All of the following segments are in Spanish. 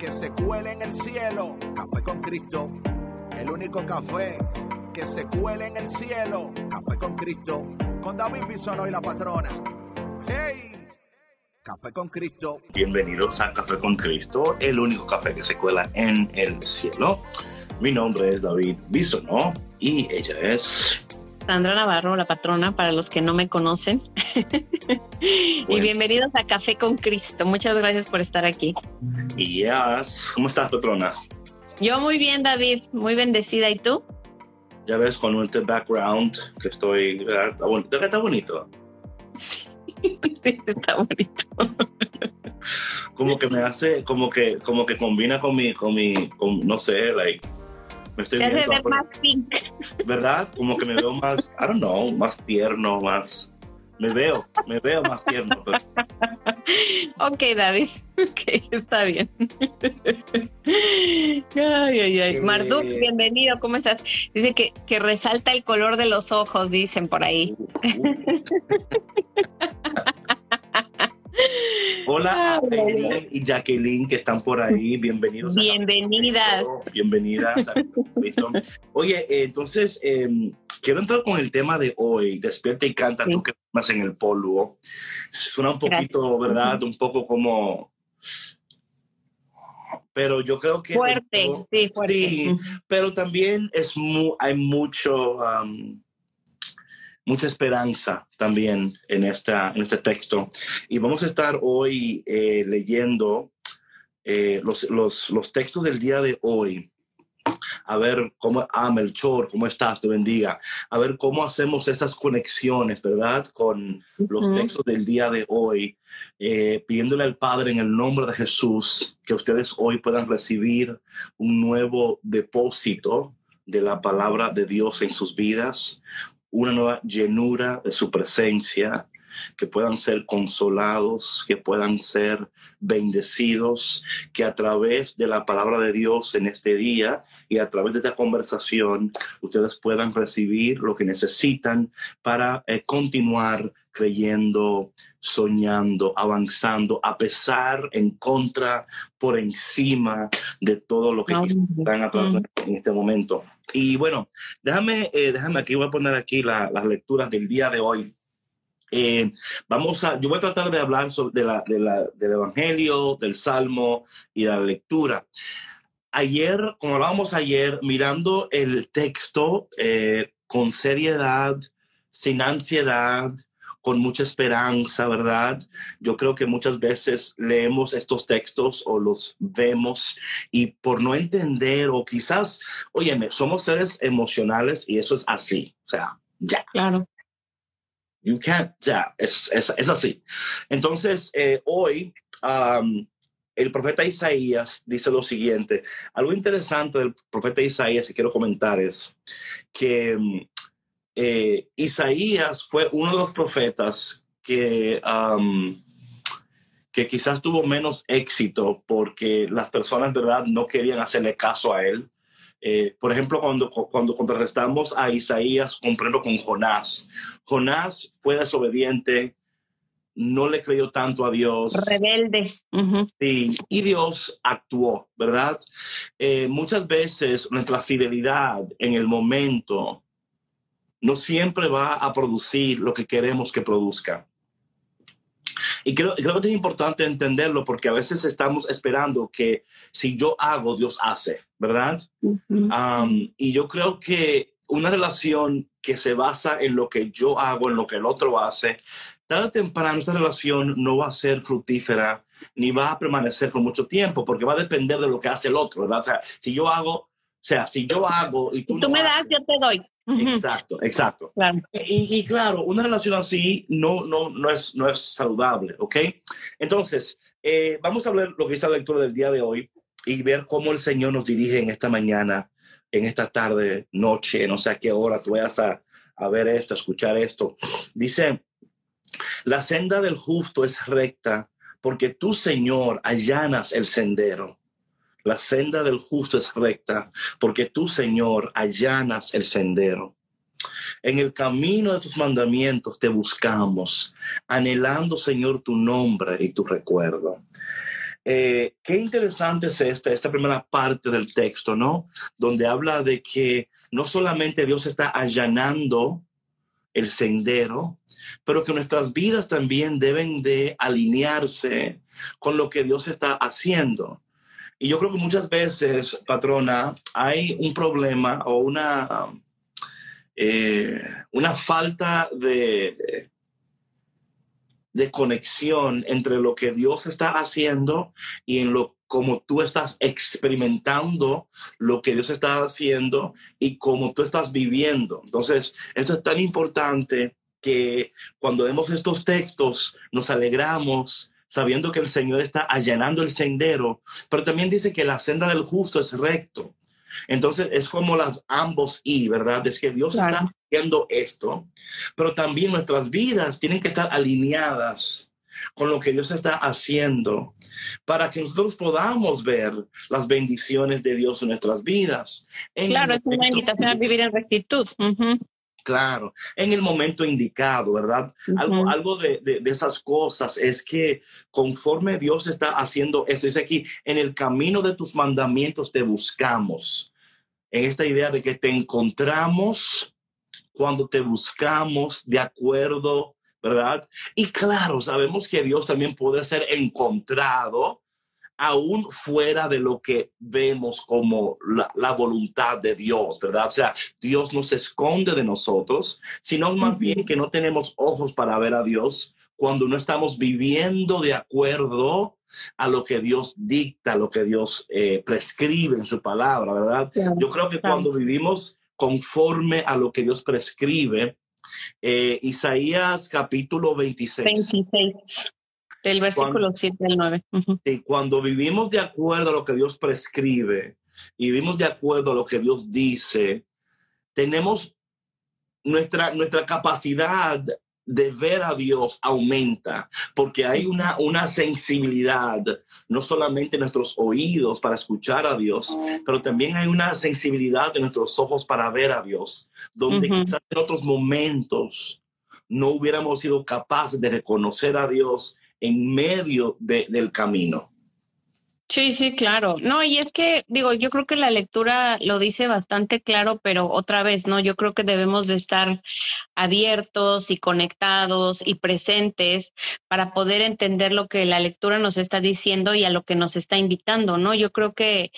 que se cuele en el cielo. Café con Cristo. El único café que se cuele en el cielo. Café con Cristo. Con David Bisono y la patrona. ¡Hey! Café con Cristo. Bienvenidos a Café con Cristo, el único café que se cuela en el cielo. Mi nombre es David Bisono y ella es Sandra Navarro, la patrona, para los que no me conocen. y bienvenidos a Café con Cristo. Muchas gracias por estar aquí. Y ya, ¿cómo estás, patrona? Yo muy bien, David, muy bendecida. ¿Y tú? Ya ves, con este background que estoy, Está, bonito. está bonito. Sí, está bonito. como que me hace, como que, como que combina con mi, con mi, con, no sé, like, me estoy viendo, ver más pink. ¿Verdad? Como que me veo más, I don't know, más tierno, más. Me veo, me veo más tierno. Ok, David. Ok, está bien. Ay, ay, ay. Marduk, bienvenido, ¿cómo estás? Dice que, que resalta el color de los ojos, dicen por ahí. Hola a y Jacqueline que están por ahí. Bienvenidos. Bienvenidas. Bienvenidas. Oye, entonces em, quiero entrar con el tema de hoy. Despierta y canta tú que más en el polvo. Suena un poquito, ¿verdad? Un poco como pero yo creo que fuerte, sí, fuerte. Sí, pero también es hay mucho mucha esperanza también en, esta, en este texto. Y vamos a estar hoy eh, leyendo eh, los, los, los, textos del día de hoy. A ver cómo, ah, Melchor, ¿cómo estás? Te bendiga. A ver cómo hacemos esas conexiones, ¿verdad? Con los textos del día de hoy, eh, pidiéndole al Padre en el nombre de Jesús que ustedes hoy puedan recibir un nuevo depósito de la palabra de Dios en sus vidas, una nueva llenura de su presencia, que puedan ser consolados, que puedan ser bendecidos, que a través de la palabra de Dios en este día y a través de esta conversación ustedes puedan recibir lo que necesitan para eh, continuar creyendo, soñando, avanzando, a pesar, en contra, por encima de todo lo que están a en este momento. Y bueno, déjame, eh, déjame aquí, voy a poner aquí las lecturas del día de hoy. Eh, vamos a, yo voy a tratar de hablar sobre la, del Evangelio, del Salmo y de la lectura. Ayer, como hablábamos ayer, mirando el texto eh, con seriedad, sin ansiedad, con mucha esperanza, ¿verdad? Yo creo que muchas veces leemos estos textos o los vemos y por no entender o quizás, óyeme, somos seres emocionales y eso es así, o sea, ya. Claro. You can't, ya, es, es, así. Entonces, eh, hoy el profeta Isaías dice lo siguiente. Algo interesante del profeta Isaías y quiero comentar es que eh, Isaías fue uno de los profetas que, que quizás tuvo menos éxito porque las personas, ¿verdad?, no querían hacerle caso a él. Eh, por ejemplo, cuando, cuando contrarrestamos a Isaías, comprendo con Jonás. Jonás fue desobediente, no le creyó tanto a Dios. Rebelde. Sí, y Dios actuó, ¿verdad? Eh, muchas veces nuestra fidelidad en el momento no siempre va a producir lo que queremos que produzca. Y creo, creo que es importante entenderlo porque a veces estamos esperando que si yo hago, Dios hace, ¿verdad? y yo creo que una relación que se basa en lo que yo hago, en lo que el otro hace, tarde o temprano esa relación no va a ser fructífera ni va a permanecer por mucho tiempo porque va a depender de lo que hace el otro, ¿verdad? O sea, si yo hago sea, si yo hago y tú, tú me das, yo te doy. Exacto, exacto. Y, claro, una relación así no, no, no, es, no es saludable, ¿ok? Entonces, eh, vamos a ver lo que está la lectura del día de hoy y ver cómo el Señor nos dirige en esta mañana, en esta tarde, noche, no sé a qué hora tú vayas a, a ver esto, a escuchar esto. Dice, la senda del justo es recta porque tú, Señor, allanas el sendero. La senda del justo es recta porque tú, Señor, allanas el sendero. En el camino de tus mandamientos te buscamos, anhelando, Señor, tu nombre y tu recuerdo. Eh, qué interesante es esta, esta primera parte del texto, ¿no? Donde habla de que no solamente Dios está allanando el sendero, pero que nuestras vidas también deben de alinearse con lo que Dios está haciendo. Y yo creo que muchas veces, patrona, hay un problema o una, eh, una falta de, de conexión entre lo que Dios está haciendo y en lo como tú estás experimentando lo que Dios está haciendo y cómo tú estás viviendo. Entonces, esto es tan importante que cuando vemos estos textos nos alegramos sabiendo que el Señor está allanando el sendero, pero también dice que la senda del justo es recto. Entonces es como las ambos y, ¿verdad? Es que Dios está haciendo esto, pero también nuestras vidas tienen que estar alineadas con lo que Dios está haciendo para que nosotros podamos ver las bendiciones de Dios en nuestras vidas. claro, es una invitación a vivir en rectitud. Claro, en el momento indicado, ¿verdad? Algo, algo de, de, esas cosas es que conforme Dios está haciendo esto, dice aquí, en el camino de tus mandamientos te buscamos. En esta idea de que te encontramos cuando te buscamos de acuerdo ¿verdad? Y claro, sabemos que Dios también puede ser encontrado aún fuera de lo que vemos como la, voluntad de Dios, ¿verdad? O sea, Dios no se esconde de nosotros, sino más bien que no tenemos ojos para ver a Dios cuando no estamos viviendo de acuerdo a lo que Dios dicta, lo que Dios eh, prescribe en su palabra, ¿verdad? Yo creo que cuando vivimos conforme a lo que Dios prescribe, eh, Isaías capítulo 26. 26. Del versículo 7 al 9. Y cuando vivimos de acuerdo a lo que Dios prescribe y vivimos de acuerdo a lo que Dios dice, tenemos nuestra, nuestra capacidad de ver a Dios aumenta, porque hay una, una sensibilidad, no solamente en nuestros oídos para escuchar a Dios, pero también hay una sensibilidad en nuestros ojos para ver a Dios, donde quizás en otros momentos no hubiéramos sido capaces de reconocer a Dios en medio del camino. Sí, sí, claro. No, y es que, digo, yo creo que la lectura lo dice bastante claro, pero otra vez, ¿no? Yo creo que debemos de estar abiertos y conectados y presentes para poder entender lo que la lectura nos está diciendo y a lo que nos está invitando, ¿no? Yo creo que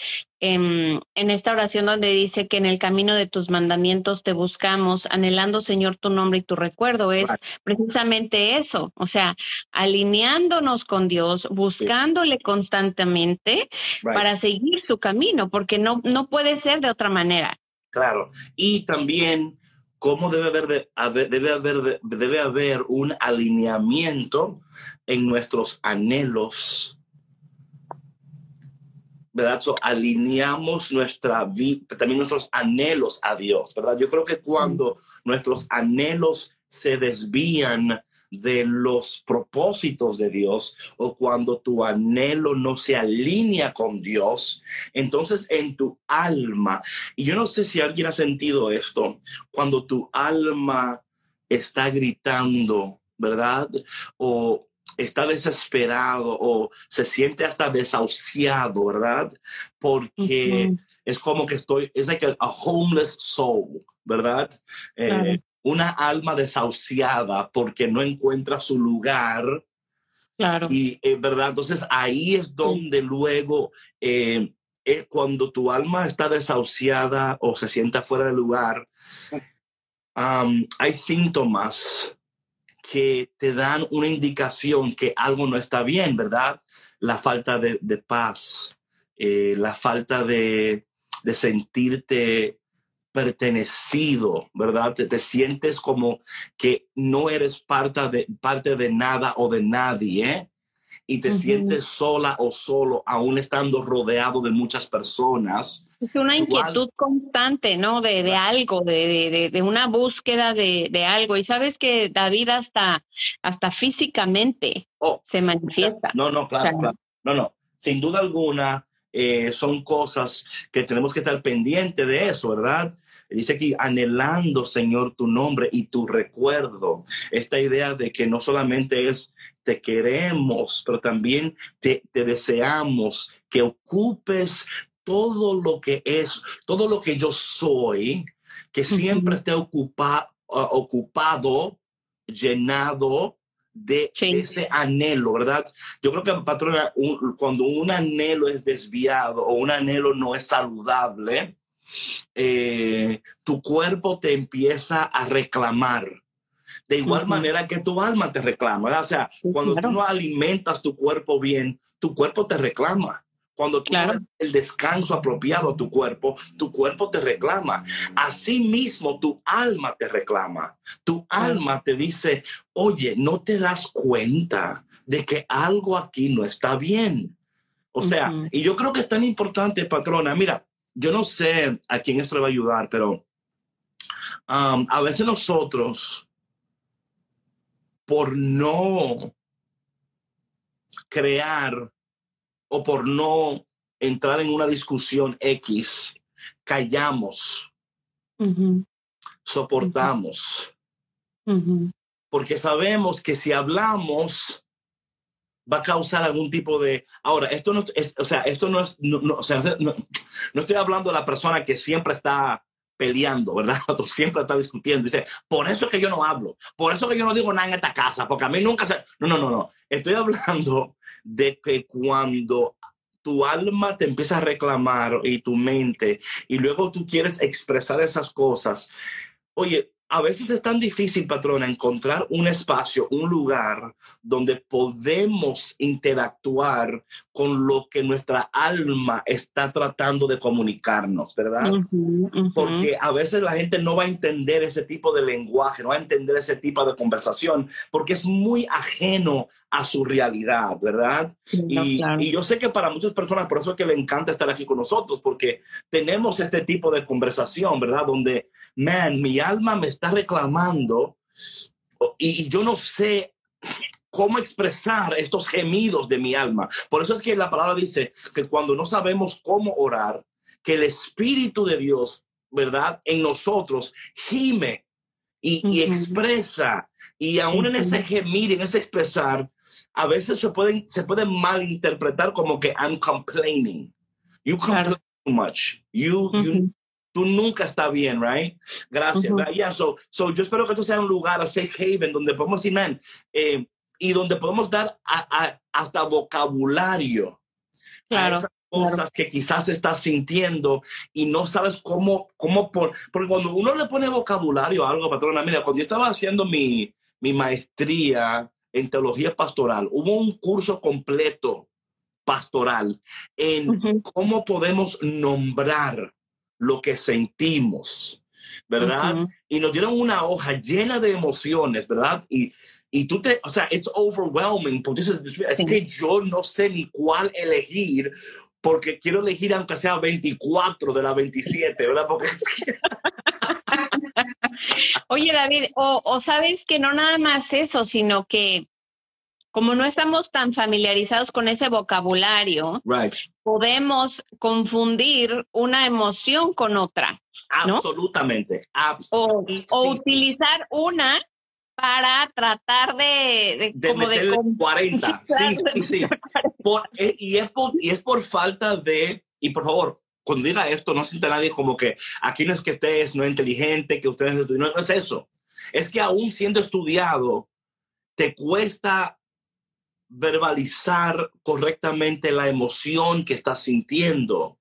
en, esta oración donde dice que en el camino de tus mandamientos te buscamos, anhelando, Señor, tu nombre y tu recuerdo, es precisamente eso, o sea, alineándonos con Dios, buscándole constantemente para seguir su camino, porque no, no puede ser de otra manera. Claro, y también cómo debe haber, debe, haber, debe haber un alineamiento en nuestros anhelos ¿verdad? alineamos nuestra vida, también nuestros anhelos a Dios, ¿verdad? Yo creo que cuando nuestros anhelos se desvían de los propósitos de Dios o cuando tu anhelo no se alinea con Dios, entonces en tu alma, y yo no sé si alguien ha sentido esto, cuando tu alma está gritando, ¿verdad? O está desesperado o se siente hasta desahuciado, ¿verdad? Porque es como que estoy, es like a, homeless soul, ¿verdad? Eh, una alma desahuciada porque no encuentra su lugar. Claro. Y, eh, ¿verdad? Entonces ahí es donde luego, eh, cuando tu alma está desahuciada o se sienta fuera de lugar, hay síntomas que te dan una indicación que algo no está bien, ¿verdad? La falta de, paz, eh, la falta de, de sentirte pertenecido, ¿verdad? Te, te, sientes como que no eres parte de, parte de nada o de nadie, ¿eh? Y te uh -huh. sientes sola o solo, aún estando rodeado de muchas personas. Es una inquietud Igual, constante, ¿no? De, de algo, de, de, de, una búsqueda de, de algo. Y sabes que David hasta, hasta físicamente oh, se manifiesta. No, no, claro, o sea, claro. No, no. Sin duda alguna, eh, son cosas que tenemos que estar pendientes de eso, ¿verdad? Dice aquí, anhelando, Señor, tu nombre y tu recuerdo. Esta idea de que no solamente es te queremos, pero también te, te deseamos que ocupes todo lo que es, todo lo que yo soy, que siempre esté ocupa, uh, ocupado, llenado de, sí. de, ese anhelo, ¿verdad? Yo creo que, patrona, un, cuando un anhelo es desviado o un anhelo no es saludable, eh, tu cuerpo te empieza a reclamar. De igual uh -huh. manera que tu alma te reclama. ¿verdad? O sea, cuando claro. tú no alimentas tu cuerpo bien, tu cuerpo te reclama. Cuando tú claro. das el descanso apropiado a tu cuerpo, tu cuerpo te reclama. Asimismo, tu alma te reclama. Tu alma te dice, oye, no te das cuenta de que algo aquí no está bien. O sea, uh -huh. y yo creo que es tan importante, patrona. Mira, yo no sé a quién esto le va a ayudar, pero um, a veces nosotros, por no crear o por no entrar en una discusión X, callamos, uh -huh. soportamos, uh -huh. porque sabemos que si hablamos va a causar algún tipo de... Ahora, esto no es, o sea, esto no es, no, estoy hablando de la persona que siempre está peleando, ¿verdad? O siempre está discutiendo. Dice, por eso es que yo no hablo, por eso es que yo no digo nada en esta casa, porque a mí nunca se... No, no, no, no. Estoy hablando de que cuando tu alma te empieza a reclamar y tu mente, y luego tú quieres expresar esas cosas, oye, a veces es tan difícil, patrona, encontrar un espacio, un lugar donde podemos interactuar con lo que nuestra alma está tratando de comunicarnos, ¿verdad? Uh -huh, uh -huh. Porque a veces la gente no va a entender ese tipo de lenguaje, no va a entender ese tipo de conversación, porque es muy ajeno a su realidad, ¿verdad? Y, claro. y, yo sé que para muchas personas, por eso es que le encanta estar aquí con nosotros, porque tenemos este tipo de conversación, ¿verdad? Donde, man, mi alma me está reclamando y, y yo no sé cómo expresar estos gemidos de mi alma. Por eso es que la palabra dice que cuando no sabemos cómo orar, que el Espíritu de Dios, ¿verdad? En nosotros gime y, uh -huh. y expresa. Y aún uh -huh. en ese gemir, en ese expresar, a veces se pueden, se puede malinterpretar como que I'm complaining. You complain claro. too much. You, uh -huh. you, tú nunca está bien, right? Gracias. Uh -huh. yeah, so, so yo espero que esto sea un lugar, a safe haven, donde podemos decir, man, eh, y donde podemos dar a, a, hasta vocabulario. Claro. A esas cosas claro. que quizás estás sintiendo y no sabes cómo, cómo por, porque cuando uno le pone vocabulario a algo, patrona, mira, cuando yo estaba haciendo mi, mi maestría en teología pastoral, hubo un curso completo pastoral en uh -huh. cómo podemos nombrar lo que sentimos, ¿verdad? Uh -huh. Y nos dieron una hoja llena de emociones, ¿verdad? Y, y tú te, o sea, it's overwhelming, porque dices, es sí. que yo no sé ni cuál elegir, porque quiero elegir aunque sea 24 de la 27, ¿verdad? Porque es que... Oye, David, o, o sabes que no nada más eso, sino que como no estamos tan familiarizados con ese vocabulario, right. podemos confundir una emoción con otra. ¿no? Absolutamente. Abs o, o, utilizar una para tratar de, de, de como de 40. Sí, sí, sí. Por, eh, y, es por, y es por falta de, y por favor, cuando diga esto, no sienta nadie como que aquí no es que ustedes no es inteligente, que ustedes no, no es eso. Es que aún siendo estudiado, te cuesta verbalizar correctamente la emoción que estás sintiendo,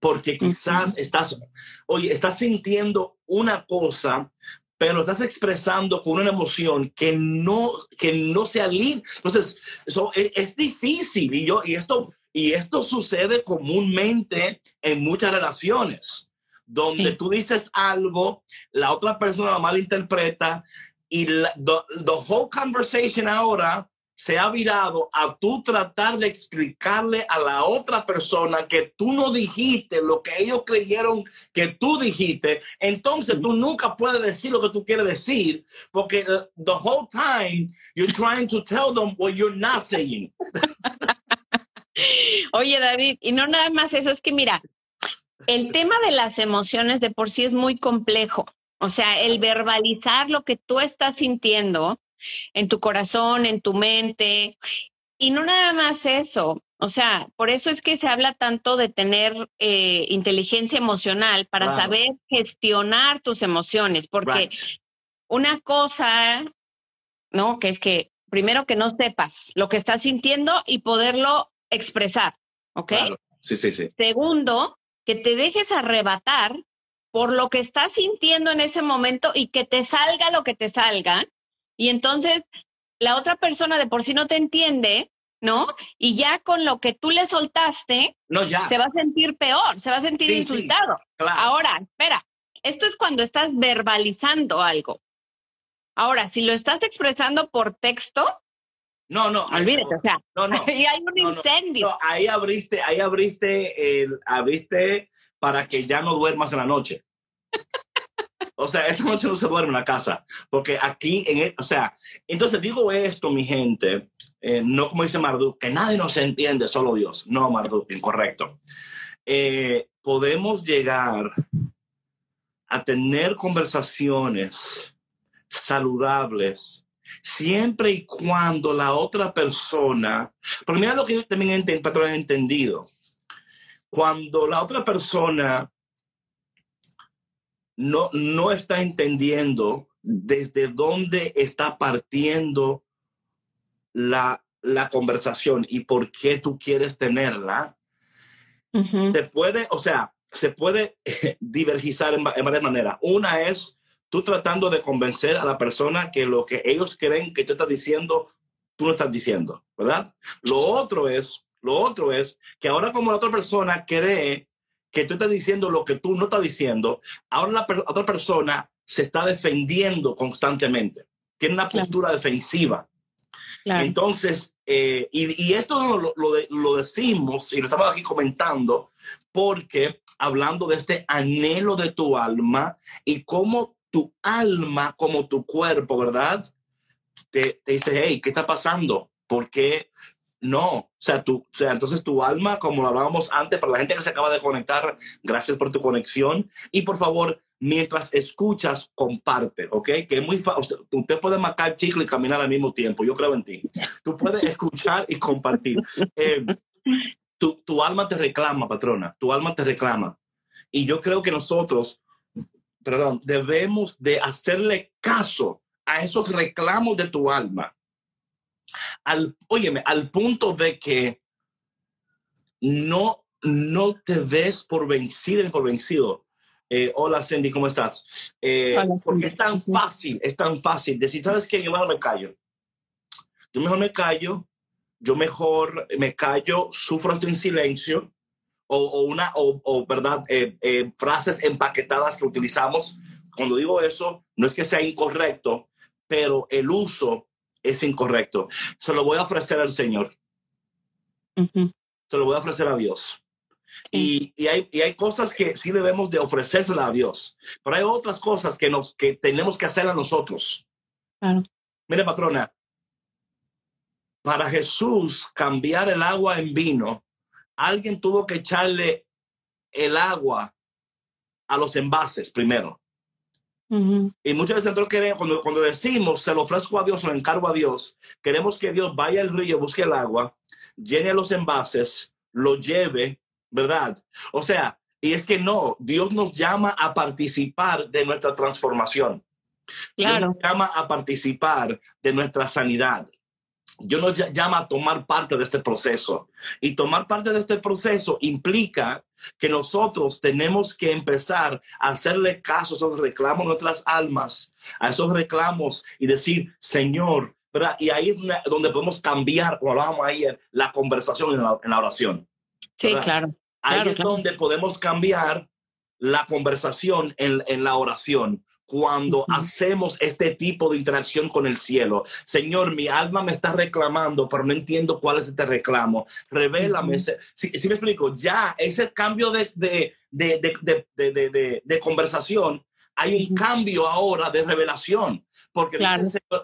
porque quizás uh -huh. estás, oye, estás sintiendo una cosa, pero estás expresando con una emoción que no, que no se alinea. Entonces, eso es, es, difícil y yo, y esto, Y esto sucede comúnmente en muchas relaciones, donde tú dices algo, la otra persona lo malinterpreta y la, the whole conversation ahora se ha virado a tú tratar de explicarle a la otra persona que tú no dijiste lo que ellos creyeron que tú dijiste, entonces tú nunca puedes decir lo que tú quieres decir porque the whole time you're trying to tell them what you're not saying. Oye, David, y no nada más eso, es que mira, el tema de las emociones de por sí es muy complejo. O sea, el verbalizar lo que tú estás sintiendo en tu corazón, en tu mente. Y no nada más eso, o sea, por eso es que se habla tanto de tener eh, inteligencia emocional para saber gestionar tus emociones, porque una cosa, ¿no? Que es que primero que no sepas lo que estás sintiendo y poderlo expresar, ¿ok? Sí, sí, sí. Segundo, que te dejes arrebatar por lo que estás sintiendo en ese momento y que te salga lo que te salga y entonces la otra persona de por sí no te entiende, ¿no? Y ya con lo que tú le soltaste, no, ya. se va a sentir peor, se va a sentir insultado. Ahora, espera, esto es cuando estás verbalizando algo. Ahora, si lo estás expresando por texto, no, no, olvídate, o sea, no, no, ahí hay un incendio. ahí abriste, ahí abriste, el, abriste para que ya no duermas en la noche. O sea, esta noche no se duerme en la casa, porque aquí, en e, o sea, entonces digo esto, mi gente, eh, no como dice Marduk, que nadie nos entiende, solo Dios. No, Marduk, incorrecto. Eh, podemos llegar a tener conversaciones saludables siempre y cuando la otra persona, porque mira lo que yo también he entendido, cuando la otra persona no, no está entendiendo desde dónde está partiendo la, la conversación y por qué tú quieres tenerla, se puede, o sea, se puede divergizar en, varias maneras. Una es tú tratando de convencer a la persona que lo que ellos creen que tú estás diciendo, tú no estás diciendo, ¿verdad? Lo otro es, lo otro es que ahora como la otra persona cree que tú estás diciendo lo que tú no estás diciendo, ahora la otra persona se está defendiendo constantemente, tiene una postura defensiva. Entonces, eh, y, esto lo, lo, decimos y lo estamos aquí comentando porque hablando de este anhelo de tu alma y cómo tu alma, como tu cuerpo, ¿verdad? Te, te dice, hey, ¿qué está pasando? ¿Por qué no, o sea, tú, o sea, entonces tu alma, como lo hablábamos antes, para la gente que se acaba de conectar, gracias por tu conexión. Y por favor, mientras escuchas, comparte, ¿ok? Que es muy fácil. Usted, puede matar chicle y caminar al mismo tiempo. Yo creo en ti. Tú puedes escuchar y compartir. Eh, tu, tu alma te reclama, patrona. Tu alma te reclama. Y yo creo que nosotros, perdón, debemos de hacerle caso a esos reclamos de tu alma al, óyeme, al punto de que no, no te ves por vencido por vencido. Eh, hola Cindy, ¿cómo estás? Eh, porque es tan fácil, es tan fácil decir, ¿sabes qué? Yo mejor me callo. Yo mejor me callo, yo mejor me callo, sufro esto en silencio, o, o una, o, o verdad, eh, frases empaquetadas que utilizamos. Cuando digo eso, no es que sea incorrecto, pero el uso es incorrecto. Se lo voy a ofrecer al Señor. Se lo voy a ofrecer a Dios. Y, y, hay, y, hay, cosas que sí debemos de ofrecérsela a Dios, pero hay otras cosas que, nos, que tenemos que hacer a nosotros. Mire, patrona, para Jesús cambiar el agua en vino, alguien tuvo que echarle el agua a los envases primero. Y muchas veces nosotros queremos, cuando, cuando decimos, se lo ofrezco a Dios, lo encargo a Dios, queremos que Dios vaya al río, busque el agua, llene los envases, lo lleve, ¿verdad? O sea, y es que no, Dios nos llama a participar de nuestra transformación. Claro. nos llama a participar de nuestra sanidad. Dios nos llama a tomar parte de este proceso. Y tomar parte de este proceso implica que nosotros tenemos que empezar a hacerle caso a esos reclamos de nuestras almas, a esos reclamos y decir, Señor, ¿verdad? Y ahí es donde podemos cambiar, como hablábamos ayer, la conversación en la, oración. Sí, claro. Ahí es donde podemos cambiar la conversación en, en la oración cuando hacemos este tipo de interacción con el cielo. Señor, mi alma me está reclamando, pero no entiendo cuál es este reclamo. Revélame. Si, me explico, ya ese cambio de, de, de, de conversación hay un cambio ahora de revelación, porque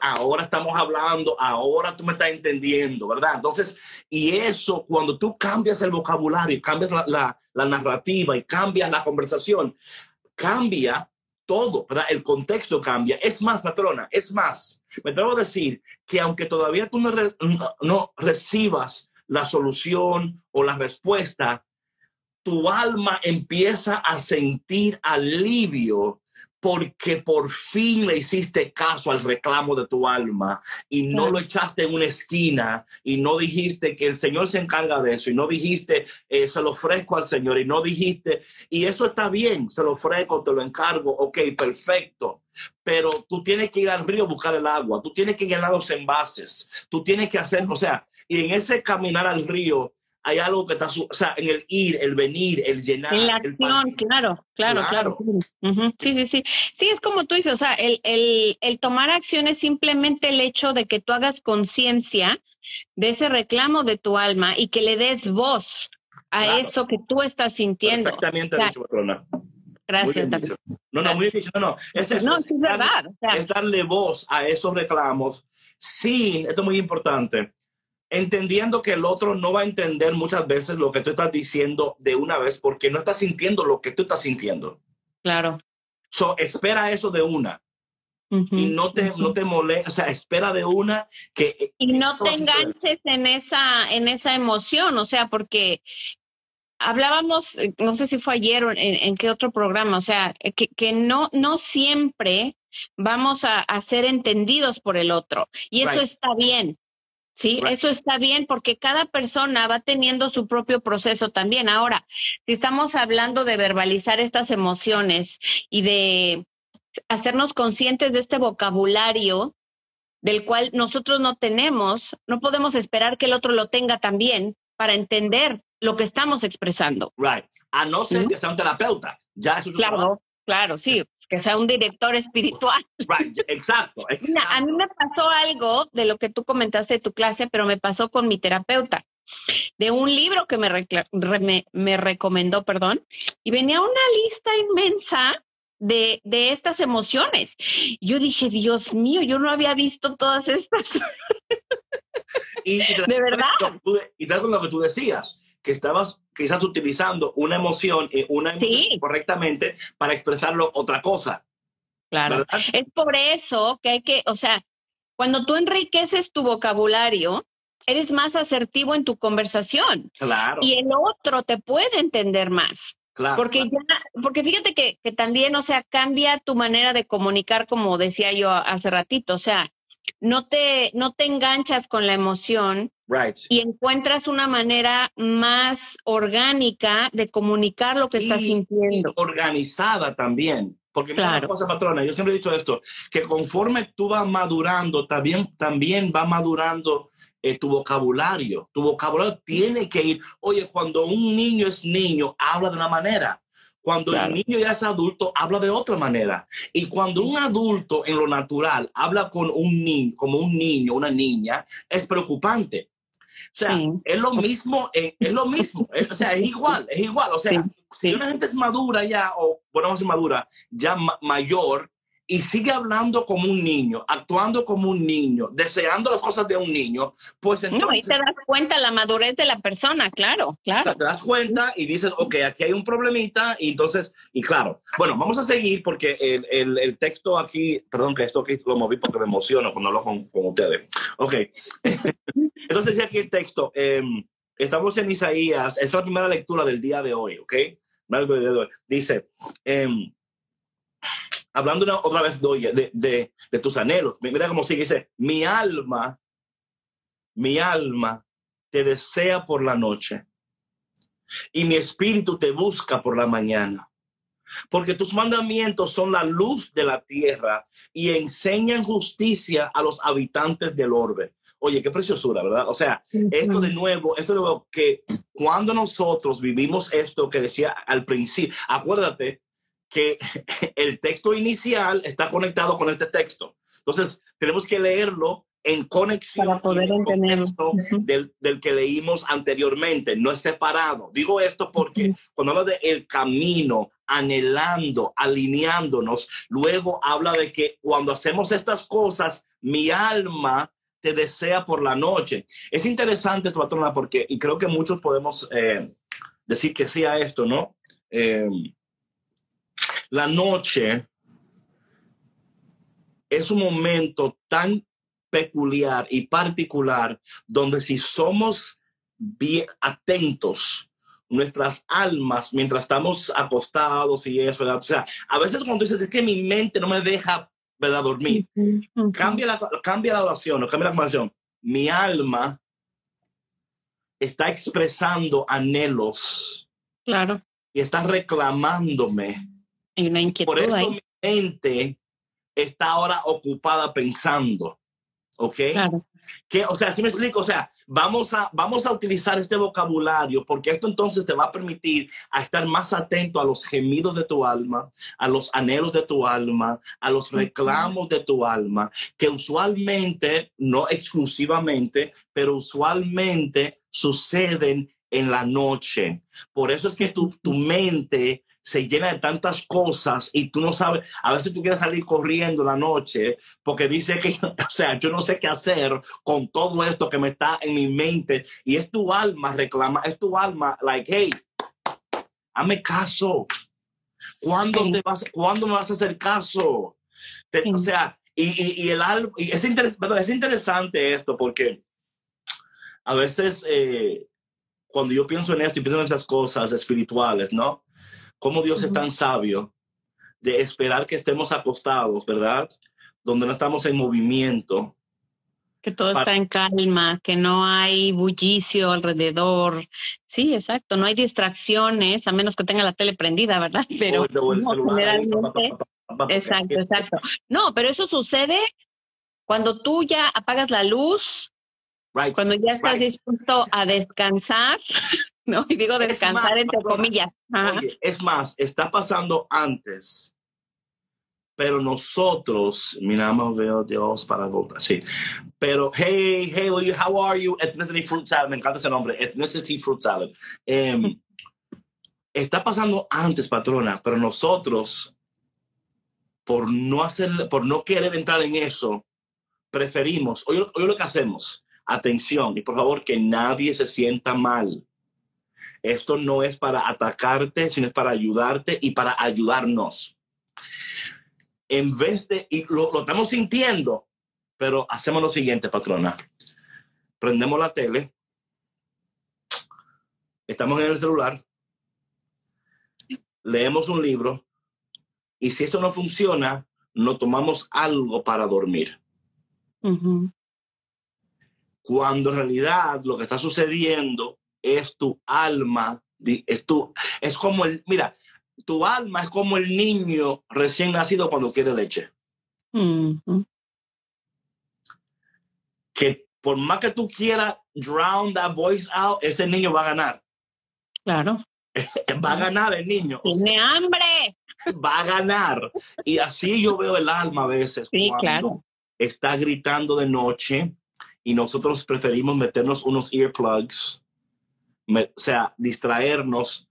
ahora estamos hablando, ahora tú me estás entendiendo, ¿verdad? Entonces, y eso, cuando tú cambias el vocabulario, cambias la, la, la narrativa y cambias la conversación, cambia todo. El contexto cambia. Es más, patrona, es más. Me atrevo a decir que aunque todavía tú no recibas la solución o la respuesta, tu alma empieza a sentir alivio porque por fin le hiciste caso al reclamo de tu alma y no lo echaste en una esquina y no dijiste que el Señor se encarga de eso y no dijiste eh, se lo ofrezco al Señor y no dijiste y eso está bien, se lo ofrezco, te lo encargo, ok, perfecto. Pero tú tienes que ir al río a buscar el agua, tú tienes que llenar los envases, tú tienes que hacer, o sea, y en ese caminar al río, hay algo que está, o sea, en el ir, el venir, el llenar. En la acción, claro, claro, claro. Sí, sí, sí. Sí, es como tú dices, o sea, el, el, el tomar acción es simplemente el hecho de que tú hagas conciencia de ese reclamo de tu alma y que le des voz a eso que tú estás sintiendo. Exactamente, dicho, Gracias. No, no, muy dicho, no, no. Es, no, es, verdad. es darle voz a esos reclamos sin, esto es muy importante, entendiendo que el otro no va a entender muchas veces lo que tú estás diciendo de una vez porque no está sintiendo lo que tú estás sintiendo. Claro. So, espera eso de una. y no te, no te molesta, o sea, espera de una que... Y no te enganches en esa, en esa emoción, o sea, porque hablábamos, eh, no sé si fue ayer o en, en qué otro programa, o sea, que, que no, no siempre vamos a, a, ser entendidos por el otro. Y eso está bien. Sí, eso está bien porque cada persona va teniendo su propio proceso también. Ahora, si estamos hablando de verbalizar estas emociones y de hacernos conscientes de este vocabulario del cual nosotros no tenemos, no podemos esperar que el otro lo tenga también para entender lo que estamos expresando. Right. A no ser que sea un terapeuta. Ya eso es claro. Claro, sí, que sea un director espiritual. Right, exacto, a mí me pasó algo de lo que tú comentaste de tu clase, pero me pasó con mi terapeuta, de un libro que me, me, recomendó, perdón, y venía una lista inmensa de, de estas emociones. Yo dije, Dios mío, yo no había visto todas estas. y, de verdad. Y tal lo que tú decías, que estabas quizás utilizando una emoción, una emoción correctamente para expresarlo otra cosa. Claro. Es por eso que hay que, o sea, cuando tú enriqueces tu vocabulario, eres más asertivo en tu conversación. Claro. Y el otro te puede entender más. Claro. Porque ya, porque fíjate que, que también, o sea, cambia tu manera de comunicar, como decía yo hace ratito. O sea, no te, no te enganchas con la emoción y encuentras una manera más orgánica de comunicar lo que estás sintiendo. organizada también. Porque claro. una cosa, patrona, yo siempre he dicho esto, que conforme tú vas madurando, también, también va madurando eh, tu vocabulario. Tu vocabulario tiene que ir, oye, cuando un niño es niño, habla de una manera. Cuando el niño ya es adulto, habla de otra manera. Y cuando un adulto en lo natural habla con un niño, como un niño, una niña, es preocupante. O sea, es lo mismo, es, lo mismo, o sea, es igual, es igual. O sea, si una gente es madura ya, o bueno, no es madura, ya mayor, y sigue hablando como un niño, actuando como un niño, deseando las cosas de un niño, pues entonces... No, y te das cuenta la madurez de la persona, claro, claro. Te das cuenta y dices, ok, aquí hay un problemita, y entonces, y claro, bueno, vamos a seguir porque el, el, el texto aquí, perdón que esto aquí lo moví porque me emociono cuando hablo con, con ustedes. Ok, entonces dice aquí el texto, em, estamos en Isaías, es la primera lectura del día de hoy, ok. Dice, eh, hablando otra vez de, de, de, tus anhelos, mira cómo sigue, dice, mi alma, mi alma te desea por la noche y mi espíritu te busca por la mañana, porque tus mandamientos son la luz de la tierra y enseñan justicia a los habitantes del orbe. Oye, qué preciosura, ¿verdad? O sea, esto de nuevo, esto de nuevo, que cuando nosotros vivimos esto que decía al principio, acuérdate que el texto inicial está conectado con este texto. Entonces, tenemos que leerlo en conexión Para poder entender. del, del, que leímos anteriormente, no es separado. Digo esto porque cuando habla de el camino, anhelando, alineándonos, luego habla de que cuando hacemos estas cosas, mi alma te desea por la noche. Es interesante esto, patrona, porque, y creo que muchos podemos eh, decir que sí a esto, ¿no? Eh, la noche es un momento tan peculiar y particular donde si somos bien atentos, nuestras almas, mientras estamos acostados y eso, ¿verdad? O sea, a veces cuando dices, es que mi mente no me deja, ¿verdad? Dormir. Cambia la, cambia la oración, o cambia la conversación. Mi alma está expresando anhelos. Claro. Y está reclamándome. Hay una inquietud Por eso ahí. mi mente está ahora ocupada pensando. ¿Ok? Claro. Que, o sea, si me explico, o sea, vamos a, vamos a utilizar este vocabulario porque esto entonces te va a permitir a estar más atento a los gemidos de tu alma, a los anhelos de tu alma, a los reclamos de tu alma, que usualmente, no exclusivamente, pero usualmente suceden en la noche. Por eso es que tu, tu mente se llena de tantas cosas y tú no sabes, a veces tú quieres salir corriendo la noche porque dice que, o sea, yo no sé qué hacer con todo esto que me está en mi mente y es tu alma reclama, es tu alma, like, hey, hazme caso. ¿Cuándo, te vas, ¿cuándo me vas a hacer caso? Te- O sea, y, y, y el alma, y es, interes- perdón, es interesante esto porque a veces eh, cuando yo pienso en esto y pienso en esas cosas espirituales, ¿no? Cómo Dios es tan sabio de esperar que estemos acostados, ¿verdad? Donde no estamos en movimiento. Que todo Para- está en calma, que no hay bullicio alrededor. Sí, exacto. No hay distracciones, a menos que tenga la tele prendida, ¿verdad? Pero o el, no, Exacto, exacto. No, pero eso sucede cuando tú ya apagas la luz, Right. cuando ya estás right. dispuesto a descansar, ¿no? Y digo Es descansar más, entre comillas. Oye, es más, está pasando antes, pero nosotros, mira, más veo Dios para voltar, sí. Pero, hey, hey, will you- how are you? Ethnicity Fruit Salad, me encanta ese nombre, Ethnicity Fruit Salad. Em, está pasando antes, patrona, pero nosotros, por no hacer, por no querer entrar en eso, preferimos, oye, oye lo que hacemos, atención, y por favor que nadie se sienta mal. Esto no es para atacarte, sino es para ayudarte y para ayudarnos. En vez de, y lo, lo estamos sintiendo, pero hacemos lo siguiente, patrona. Prendemos la tele, estamos en el celular, leemos un libro y si eso no funciona, no tomamos algo para dormir. Cuando en realidad lo que está sucediendo es tu alma, es, tu, es como el, mira, tu alma es como el niño recién nacido cuando quiere leche, que por más que tú quieras drown that voice out, ese niño va a ganar, Claro. va a ganar el niño, Tiene hambre. va a ganar. Y así yo veo el alma a veces Sí, cuando claro. está gritando de noche y nosotros preferimos meternos unos earplugs, me- o sea, distraernos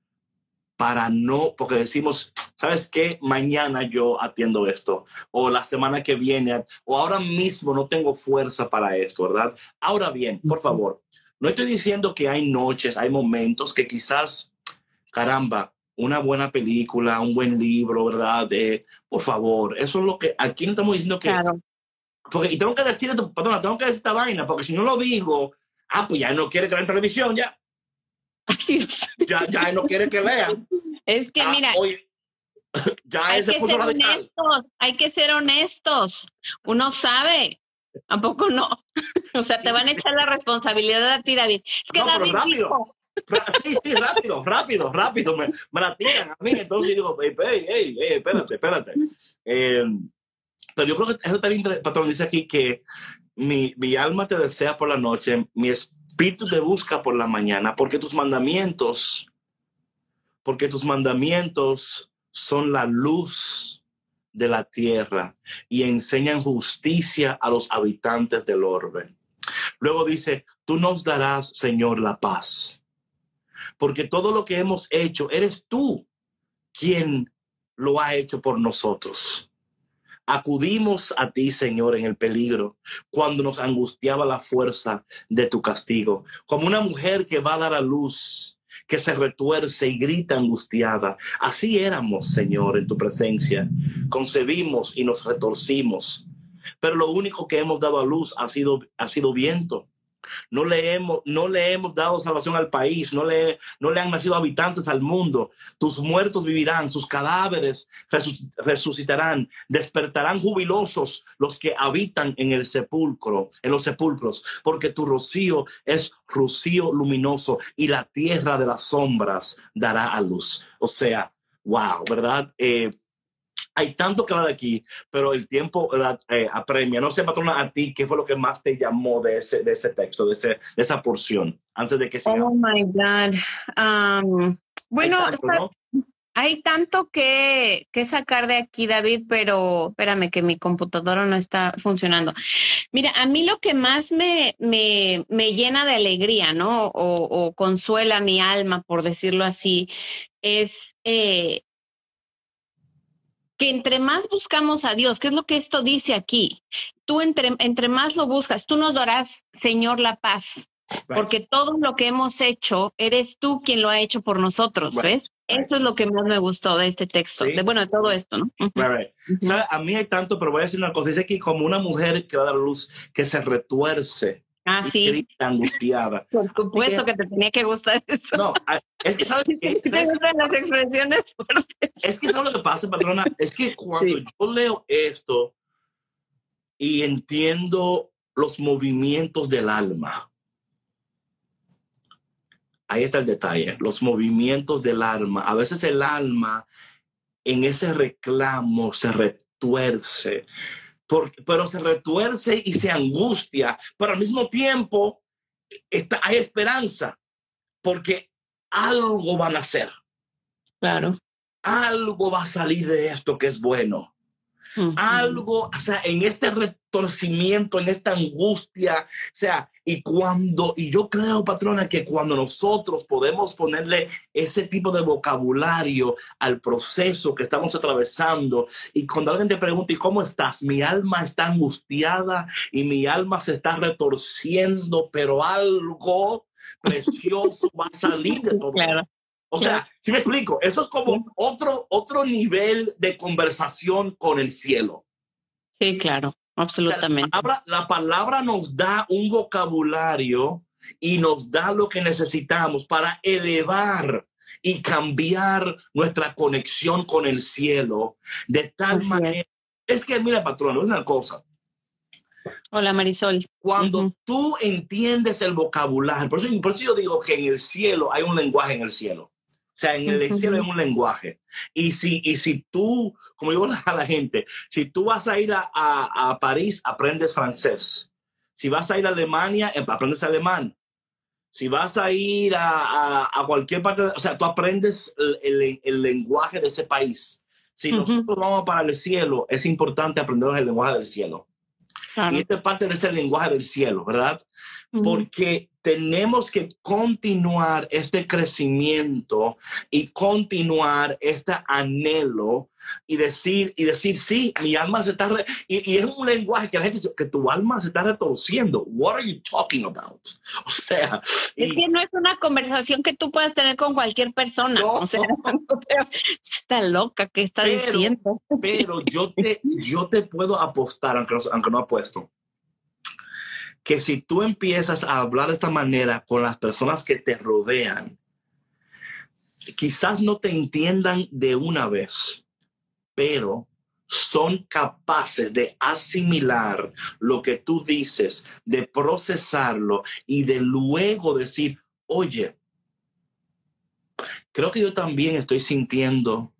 para no, porque decimos, ¿sabes qué? Mañana yo atiendo esto, o la semana que viene, o ahora mismo no tengo fuerza para esto, ¿verdad? Ahora bien, por favor, no estoy diciendo que hay noches, hay momentos que quizás, caramba, una buena película, un buen libro, ¿verdad? De, por favor, eso es lo que aquí no estamos diciendo que Claro. porque, y tengo que decir esto, perdona, tengo que decir esta vaina, porque si no lo digo, ah, pues ya no quiere que vean televisión, ya, Así es. ya, ya no quiere que vean. Es que Ah, mira, oye, ya hay que ser radical. honestos, hay que ser honestos. Uno sabe, tampoco no. O sea, te van a echar la responsabilidad a ti, David. Es que No, David rápido. dijo, Sí, sí, rápido, rápido, rápido. Me, la tiran a mí. Entonces digo, hey, hey, hey, espérate, espérate. Eh, pero yo creo que eso también, patrón, dice aquí que mi, mi alma te desea por la noche, mi espíritu te busca por la mañana, porque tus mandamientos, porque tus mandamientos son la luz de la tierra y enseñan justicia a los habitantes del orbe. Luego dice, tú nos darás, Señor, la paz, porque todo lo que hemos hecho, eres tú quien lo ha hecho por nosotros. Acudimos a ti, Señor, en el peligro, cuando nos angustiaba la fuerza de tu castigo, como una mujer que va a dar a luz, que se retuerce y grita angustiada. Así éramos, Señor, en tu presencia. Concebimos y nos retorcimos. Pero lo único que hemos dado a luz ha sido, ha sido viento no le hemos, no le hemos dado salvación al país, no le, no le han nacido habitantes al mundo. Tus muertos vivirán, sus cadáveres resucitarán, despertarán jubilosos los que habitan en el sepulcro, en los sepulcros, porque tu rocío es rocío luminoso y la tierra de las sombras dará a luz. O sea, wow, ¿verdad? Eh, hay tanto que hablar de aquí, pero el tiempo eh, apremia. No sé, patrona, a ti, ¿qué fue lo que más te llamó de ese, de ese texto, de, ese, de esa porción, antes de que sea? Oh, my God. Um, bueno, hay tanto, que, que, sacar de aquí, David, pero espérame que mi computadora no está funcionando. Mira, a mí lo que más me, me, me llena de alegría, ¿no? O, o, consuela mi alma, por decirlo así, es eh, que entre más buscamos a Dios, ¿qué es lo que esto dice aquí? Tú entre, entre más lo buscas, tú nos darás, Señor, la paz. Porque todo lo que hemos hecho, eres tú quien lo ha hecho por nosotros, ¿ves? Eso es lo que más me gustó de este texto, de, bueno, de todo esto, ¿no? A mí hay tanto, pero voy a decir una cosa, dice aquí como una mujer que va a dar luz, que se retuerce Ah, sí. angustiada. Por supuesto que, te tenía que gustar eso. No, es que sabes que te gustan las expresiones fuertes. Es que sabes lo que pasa, patrona, es que cuando yo leo esto y entiendo los movimientos del alma, ahí está el detalle, los movimientos del alma. A veces el alma en ese reclamo se retuerce pero se retuerce y se angustia, pero al mismo tiempo está, hay esperanza, porque algo van a hacer. Claro. Algo va a salir de esto que es bueno. Algo, o sea, en este retorcimiento, en esta angustia, o sea, y cuando, y yo creo, patrona, que cuando nosotros podemos ponerle ese tipo de vocabulario al proceso que estamos atravesando, y cuando alguien te pregunta, ¿y cómo estás? Mi alma está angustiada y mi alma se está retorciendo, pero algo precioso va a salir de todo. Claro. O sea, si me explico, eso es como otro, otro nivel de conversación con el cielo. Sí, claro, absolutamente. La palabra, la palabra nos da un vocabulario y nos da lo que necesitamos para elevar y cambiar nuestra conexión con el cielo de tal manera. Es. que, mira, patrón, es una cosa. Hola Marisol. Cuando tú entiendes el vocabulario, por eso, por eso yo digo que en el cielo hay un lenguaje en el cielo. O sea, en el cielo es un lenguaje. Y si, y si tú, como digo a la gente, si tú vas a ir a, a, París, aprendes francés. Si vas a ir a Alemania, em, aprendes alemán. Si vas a ir a, a, cualquier parte, o sea, tú aprendes el, el, lenguaje de ese país. Si nosotros vamos para el cielo, es importante aprender el lenguaje del cielo. Y esta es parte de ese lenguaje del cielo, ¿verdad? Porque tenemos que continuar este crecimiento y continuar este anhelo y decir, y decir, sí, mi alma se está, y, es un lenguaje que la gente dice, que tu alma se está retorciendo. What are you talking about? O sea, es que no es una conversación que tú puedas tener con cualquier persona. O sea, está loca, ¿qué está diciendo? Pero yo te, yo te puedo apostar, aunque aunque no apuesto, que si tú empiezas a hablar de esta manera con las personas que te rodean, quizás no te entiendan de una vez, pero son capaces de asimilar lo que tú dices, de procesarlo y de luego decir, oye, creo que yo también estoy sintiendo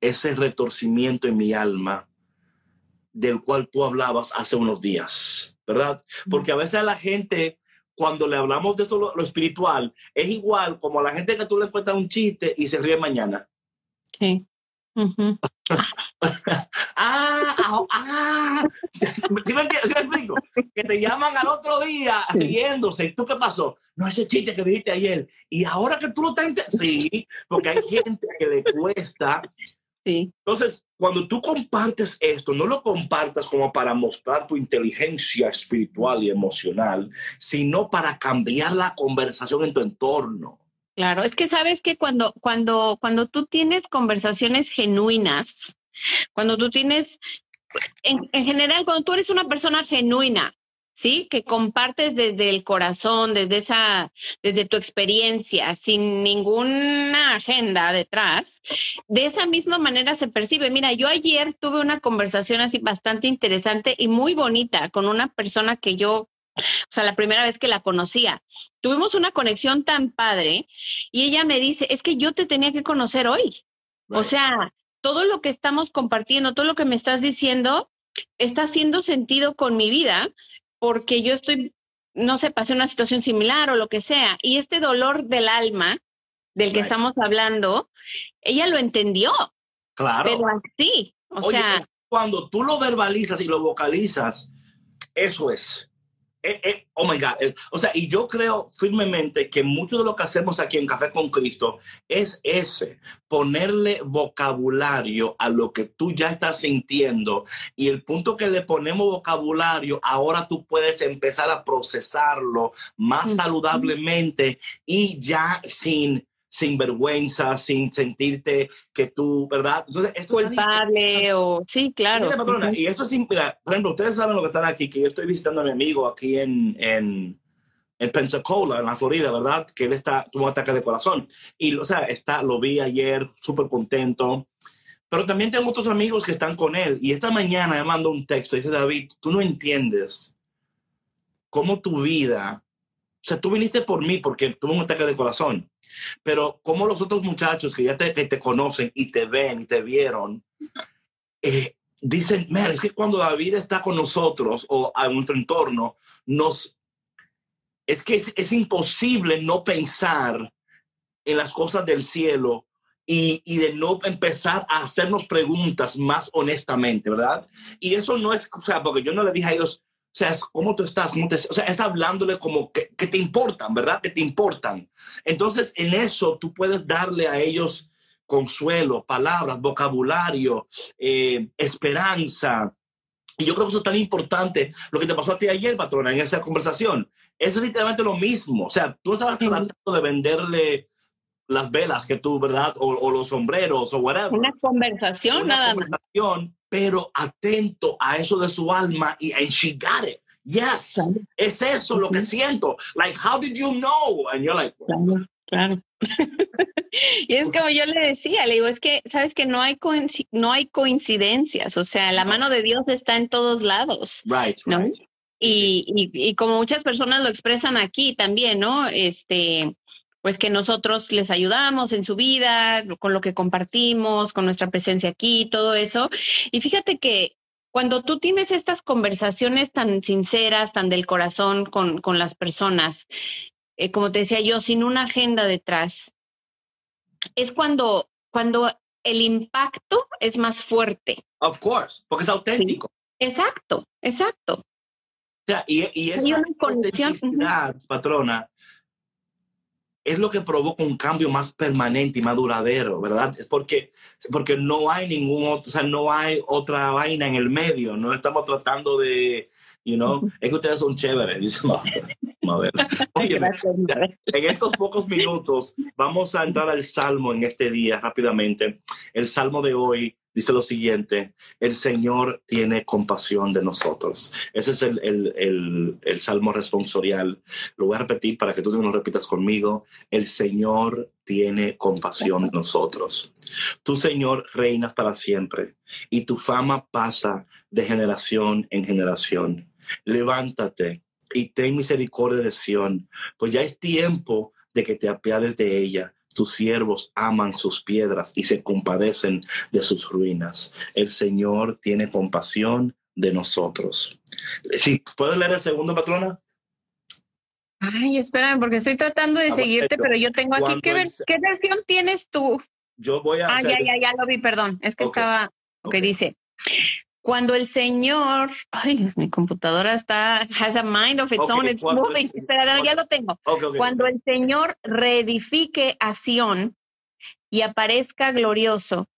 ese retorcimiento en mi alma del cual tú hablabas hace unos días, ¿verdad? Porque a veces a la gente, cuando le hablamos de esto, lo, espiritual, es igual como a la gente que tú le cuentas un chiste y se ríe mañana. Sí. ah, ah, ah. ¿Sí me, entiendes? ¿Sí me explico? Que te llaman al otro día riéndose. ¿Tú qué pasó? No, ese chiste que dijiste ayer. Y ahora que tú lo estás Sí, porque hay gente que le cuesta. Sí. Entonces, cuando tú compartes esto, no lo compartas como para mostrar tu inteligencia espiritual y emocional, sino para cambiar la conversación en tu entorno. Claro, es que sabes que cuando, cuando, cuando tú tienes conversaciones genuinas, cuando tú tienes, en, general, cuando tú eres una persona genuina, ¿sí? Que compartes desde el corazón, desde esa, desde tu experiencia, sin ninguna agenda detrás, de esa misma manera se percibe. Mira, yo ayer tuve una conversación así bastante interesante y muy bonita con una persona que yo o sea, la primera vez que la conocía. Tuvimos una conexión tan padre y ella me dice, es que yo te tenía que conocer hoy. O sea, todo lo que estamos compartiendo, todo lo que me estás diciendo, está haciendo sentido con mi vida porque yo estoy, no sé, pasé una situación similar o lo que sea. Y este dolor del alma del que estamos hablando, ella lo entendió. Claro. Pero así, o sea. Cuando tú lo verbalizas y lo vocalizas, eso es. Eh, eh, oh my God. Eh, o sea, y yo creo firmemente que mucho de lo que hacemos aquí en Café con Cristo es ese, ponerle vocabulario a lo que tú ya estás sintiendo. Y el punto que le ponemos vocabulario, ahora tú puedes empezar a procesarlo más saludablemente y ya sin sin vergüenza, sin sentirte que tú, ¿verdad? Entonces, esto culpable o sí, claro. Y esto es, mira, por ejemplo, ustedes saben lo que están aquí, que yo estoy visitando a mi amigo aquí en, en, en Pensacola, en la Florida, ¿verdad? Que él está, tuvo un ataque de corazón. Y, o sea, está, lo vi ayer, súper contento. Pero también tengo otros amigos que están con él. Y esta mañana me mandó un texto. Dice, David, tú no entiendes cómo tu vida, o sea, tú viniste por mí porque tuvo un ataque de corazón. Pero como los otros muchachos que ya te, te conocen y te ven y te vieron, eh, dicen, man, es que cuando David está con nosotros o a nuestro entorno, nos, es que es, es imposible no pensar en las cosas del cielo y, y, de no empezar a hacernos preguntas más honestamente, ¿verdad? Y eso no es, o sea, porque yo no le dije a ellos, o sea, ¿cómo tú estás? ¿Cómo te, o sea, está hablándole como que, que, te importan, ¿verdad? Que te importan. Entonces, en eso tú puedes darle a ellos consuelo, palabras, vocabulario, eh, esperanza. Y yo creo que eso es tan importante. Lo que te pasó a ti ayer, patrona, en esa conversación, es literalmente lo mismo. O sea, tú estabas tratando de venderle las velas que tú, ¿verdad? O, los sombreros o whatever. Una conversación, Una nada conversación, pero atento a eso de su alma y en she got it. Yes, es eso lo que siento. Like, how did you know? And you're like, claro, claro. y es como yo le decía, le digo, es que, sabes que no hay, no hay coincidencias, o sea, la mano de Dios está en todos lados. Right, right. Y, y, y, como muchas personas lo expresan aquí también, ¿no? Este, pues que nosotros les ayudamos en su vida, con lo que compartimos, con nuestra presencia aquí, todo eso. Y fíjate que cuando tú tienes estas conversaciones tan sinceras, tan del corazón con, con las personas, eh, como te decía yo, sin una agenda detrás, es cuando, cuando el impacto es más fuerte. Of course, porque es auténtico. Exacto, exacto. O sea, y, y esa autenticidad, patrona, es lo que provoca un cambio más permanente y más duradero, ¿verdad? Es porque, porque no hay ningún otro, o sea, no hay otra vaina en el medio, no estamos tratando de, you know, es que ustedes son chéveres, dice en estos pocos minutos vamos a entrar al salmo en este día rápidamente. El salmo de hoy dice lo siguiente, el Señor tiene compasión de nosotros. Ese es el, el, el, salmo responsorial. Lo voy a repetir para que tú lo repitas conmigo. El Señor tiene compasión de nosotros. Tu Señor reinas para siempre y tu fama pasa de generación en generación. Levántate y ten misericordia de Sión, pues ya es tiempo de que te apiades de ella tus siervos aman sus piedras y se compadecen de sus ruinas. El Señor tiene compasión de nosotros. Sí, ¿puedes leer el segundo, patrona? Ay, espérame, porque estoy tratando de ah, seguirte, pero yo tengo aquí ¿qué versión tienes tú? Yo voy a. Ah, ya, ya, ya lo vi, perdón. Es que estaba. Ok, dice. Cuando el Señor, ay, mi computadora está, has a mind of its own, it's moving. Espera, ya lo tengo. Cuando el Señor reedifique a Sión y aparezca glorioso,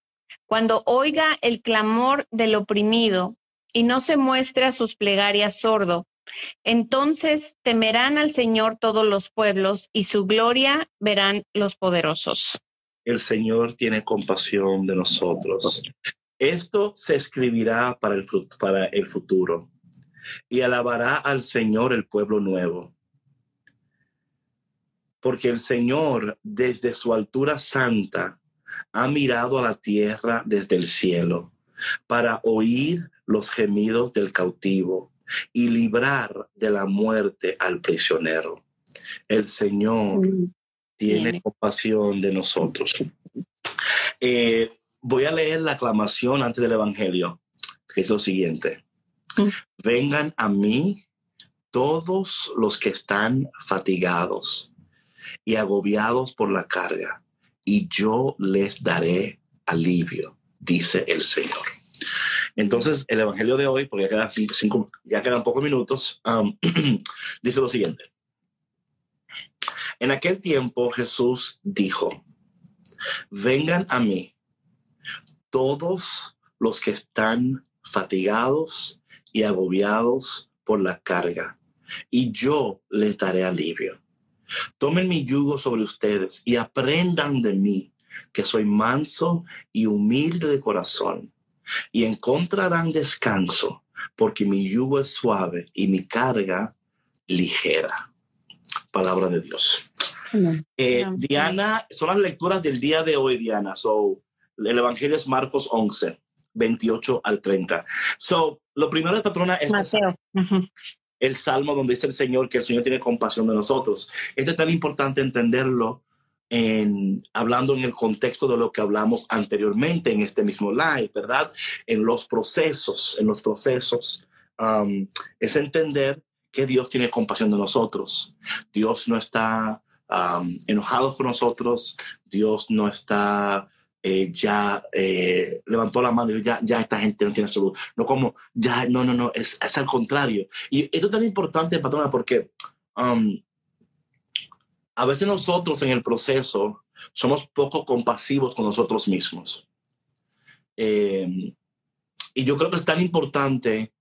cuando oiga el clamor del oprimido y no se muestre a sus plegarias sordo, entonces temerán al Señor todos los pueblos y su gloria verán los poderosos el Señor tiene compasión de nosotros. Esto se escribirá para el, para el futuro y alabará al Señor el pueblo nuevo. Porque el Señor desde su altura santa ha mirado a la tierra desde el cielo para oír los gemidos del cautivo y librar de la muerte al prisionero. El Señor tiene compasión de nosotros. Eh, voy a leer la aclamación antes del Evangelio, que es lo siguiente. Mm. Vengan a mí todos los que están fatigados y agobiados por la carga, y yo les daré alivio, dice el Señor. Entonces, el Evangelio de hoy, porque ya quedan, cinco, ya quedan pocos minutos, um, dice lo siguiente. En aquel tiempo Jesús dijo, vengan a mí todos los que están fatigados y agobiados por la carga, y yo les daré alivio. Tomen mi yugo sobre ustedes y aprendan de mí, que soy manso y humilde de corazón, y encontrarán descanso, porque mi yugo es suave y mi carga ligera. Palabra de Dios. Eh, Diana, son las lecturas del día de hoy, Diana. So, el Evangelio es Marcos 11, 28 al 30. So, lo primero de patrona es el salmo donde dice el Señor que el Señor tiene compasión de nosotros. Esto es tan importante entenderlo en, hablando en el contexto de lo que hablamos anteriormente en este mismo live, ¿verdad? En los procesos, en los procesos, um, es entender que Dios tiene compasión de nosotros. Dios no está um, enojado con nosotros, Dios no está eh, ya eh, levantó la mano y ya, ya esta gente no tiene salud. No como, ya, no, no, no, es, es al contrario. Y esto es tan importante, patrona, porque um, a veces nosotros en el proceso somos poco compasivos con nosotros mismos. Eh, y yo creo que es tan importante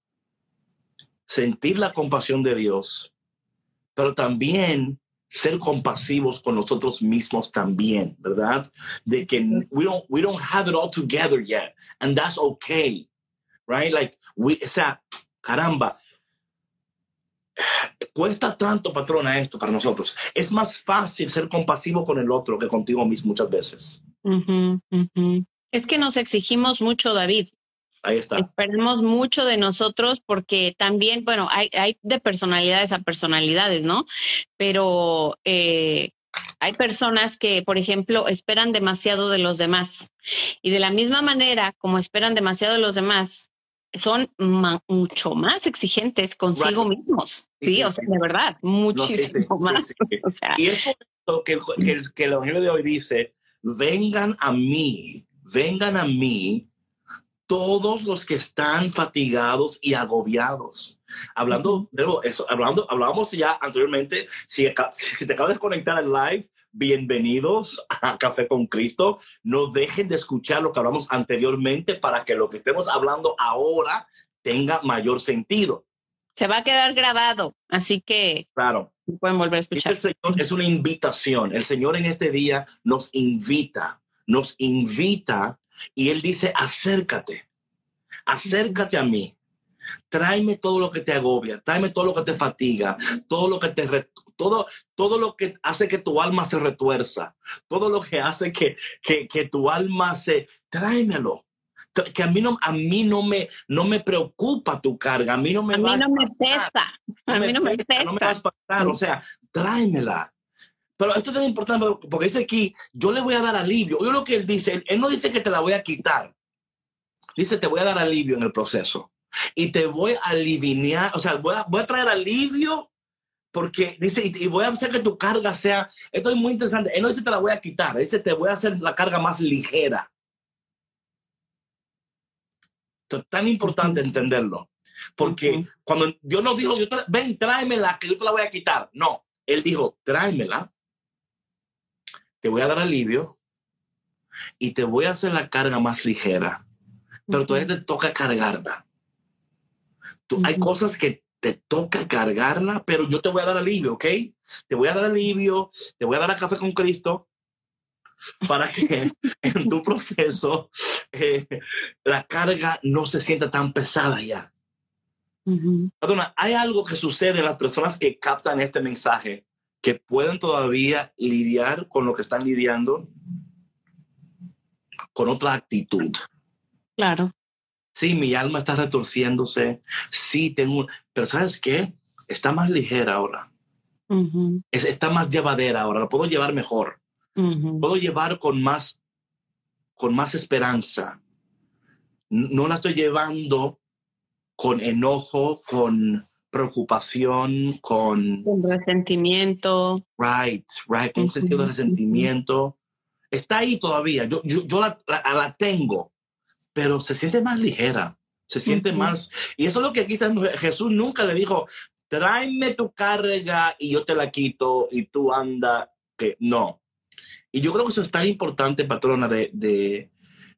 sentir la compasión de Dios, pero también ser compasivos con nosotros mismos también, ¿verdad? De que we don't, we don't have it all together yet, and that's okay, right? Like, we, o sea, caramba, cuesta tanto, patrona, esto para nosotros. Es más fácil ser compasivo con el otro que contigo mismo muchas veces. Es que nos exigimos mucho, David. Ahí está. Esperemos mucho de nosotros porque también, bueno, hay, hay de personalidades a personalidades, ¿no? Pero eh, hay personas que, por ejemplo, esperan demasiado de los demás. Y de la misma manera, como esperan demasiado de los demás, son mucho más exigentes consigo mismos. Sí, o sea, de verdad, muchísimo más. y es por que, que, que el Evangelio de hoy dice, vengan a mí, vengan a mí todos los que están fatigados y agobiados. Hablando de eso, hablando, hablábamos ya anteriormente, si, si te acabas de conectar al live, bienvenidos a Café con Cristo. No dejen de escuchar lo que hablamos anteriormente para que lo que estemos hablando ahora tenga mayor sentido. Se va a quedar grabado, así que claro. pueden volver a escuchar. El Señor es una invitación. El Señor en este día nos invita, nos invita y él dice, acércate, acércate a mí. Tráeme todo lo que te agobia, tráeme todo lo que te fatiga, todo lo que te todo, todo lo que hace que tu alma se retuerza, todo lo que hace que, que, que tu alma se, tráemelo. Que a mí no a mí no me no me preocupa tu carga a mí no me a mí no me pesa a mí no me pesa no me vas a pasar o sea tráemela Pero esto es tan importante porque dice aquí, yo le voy a dar alivio. Yo lo que él dice, él, no dice que te la voy a quitar. Dice, te voy a dar alivio en el proceso. Y te voy a aliviar, o sea, voy a, voy a traer alivio porque dice, y voy a hacer que tu carga sea, esto es muy interesante, él no dice te la voy a quitar, dice te voy a hacer la carga más ligera. Esto es tan importante entenderlo, porque cuando Dios nos dijo, yo ven, tráemela, que yo te la voy a quitar. No, Él dijo, tráemela, te voy a dar alivio y te voy a hacer la carga más ligera, pero todavía te toca cargarla. Tú, Hay cosas que te toca cargarla, pero yo te voy a dar alivio, ¿ok? Te voy a dar alivio, te voy a dar a café con Cristo para que en tu proceso eh, la carga no se sienta tan pesada ya. hay algo que sucede en las personas que captan este mensaje que pueden todavía lidiar con lo que están lidiando con otra actitud. Claro. Sí, mi alma está retorciéndose. Sí, tengo, pero ¿sabes qué? Está más ligera ahora. está más llevadera ahora. La puedo llevar mejor. Puedo llevar con más, con más esperanza. No la estoy llevando con enojo, con preocupación, con... Resentimiento. Right, right, con un sentido de resentimiento. Está ahí todavía. Yo, yo, la, la tengo pero se siente más ligera, se siente más. Y eso es lo que está, Jesús nunca le dijo, tráeme tu carga y yo te la quito y tú anda, que no. Y yo creo que eso es tan importante, patrona, de, de,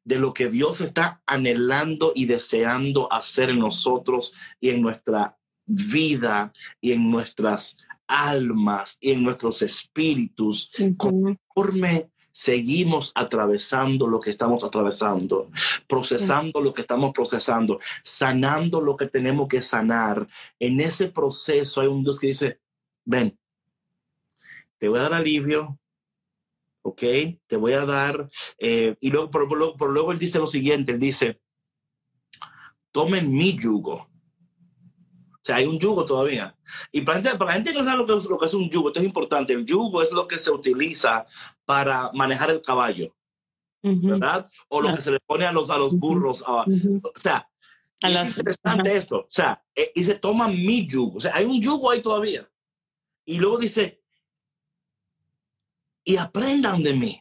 de lo que Dios está anhelando y deseando hacer en nosotros y en nuestra vida y en nuestras almas y en nuestros espíritus, conforme seguimos atravesando lo que estamos atravesando, procesando lo que estamos procesando, sanando lo que tenemos que sanar. En ese proceso hay un Dios que dice, ven, te voy a dar alivio, ¿ok? Te voy a dar, eh, y luego, por, luego él dice lo siguiente, él dice, tomen mi yugo o sea, hay un yugo todavía. Y para, la gente que no sabe lo que, es, lo que es un yugo, esto es importante. El yugo es lo que se utiliza para manejar el caballo, ¿verdad? O lo que se le pone a los, a los burros. O sea, es interesante esto. O sea, eh, y se toma mi yugo. O sea, hay un yugo ahí todavía. Y luego dice, y aprendan de mí,